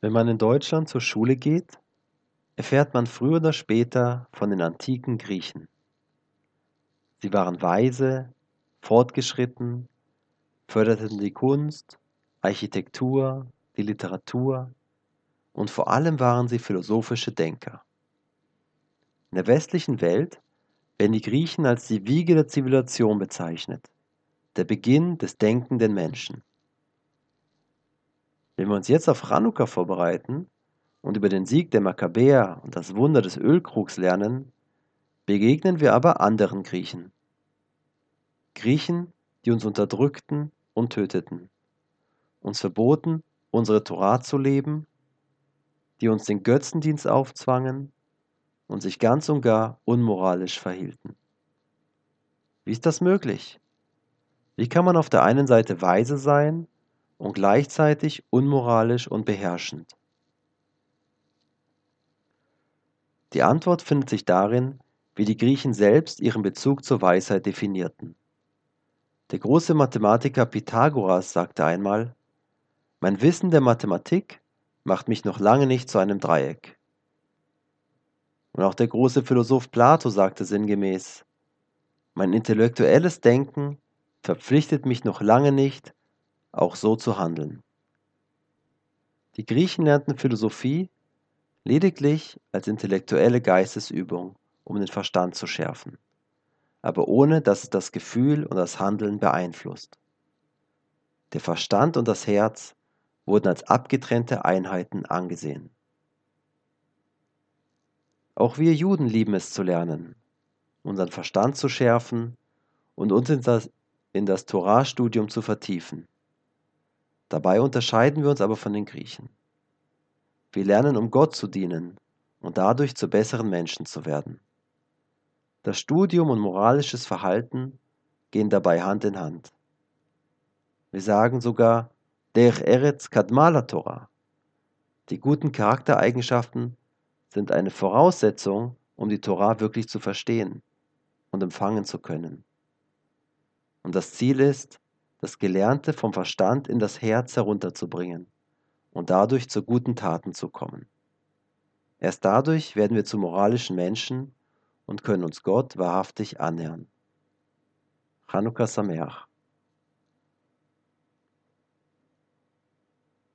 Wenn man in Deutschland zur Schule geht, erfährt man früher oder später von den antiken Griechen. Sie waren weise, fortgeschritten, förderten die Kunst, Architektur, die Literatur und vor allem waren sie philosophische Denker. In der westlichen Welt werden die Griechen als die Wiege der Zivilisation bezeichnet, der Beginn des denkenden Menschen. Wenn wir uns jetzt auf Chanukka vorbereiten und über den Sieg der Makkabäer und das Wunder des Ölkrugs lernen, begegnen wir aber anderen Griechen. Griechen, die uns unterdrückten und töteten, uns verboten, unsere Torah zu leben, die uns den Götzendienst aufzwangen und sich ganz und gar unmoralisch verhielten. Wie ist das möglich? Wie kann man auf der einen Seite weise sein und gleichzeitig unmoralisch und beherrschend? Die Antwort findet sich darin, wie die Griechen selbst ihren Bezug zur Weisheit definierten. Der große Mathematiker Pythagoras sagte einmal, mein Wissen der Mathematik macht mich noch lange nicht zu einem Dreieck. Und auch der große Philosoph Plato sagte sinngemäß, mein intellektuelles Denken verpflichtet mich noch lange nicht, auch so zu handeln. Die Griechen lernten Philosophie lediglich als intellektuelle Geistesübung, um den Verstand zu schärfen, aber ohne dass es das Gefühl und das Handeln beeinflusst. Der Verstand und das Herz wurden als abgetrennte Einheiten angesehen. Auch wir Juden lieben es zu lernen, unseren Verstand zu schärfen und uns in das, in das Torahstudium zu vertiefen. Dabei unterscheiden wir uns aber von den Griechen. Wir lernen, um Gott zu dienen und dadurch zu besseren Menschen zu werden. Das Studium und moralisches Verhalten gehen dabei Hand in Hand. Wir sagen sogar, der Eretz Kadmala Torah. Die guten Charaktereigenschaften sind eine Voraussetzung, um die Torah wirklich zu verstehen und empfangen zu können. Und das Ziel ist, das Gelernte vom Verstand in das Herz herunterzubringen und dadurch zu guten Taten zu kommen. Erst dadurch werden wir zu moralischen Menschen und können uns Gott wahrhaftig annähern. Chanukka Sameach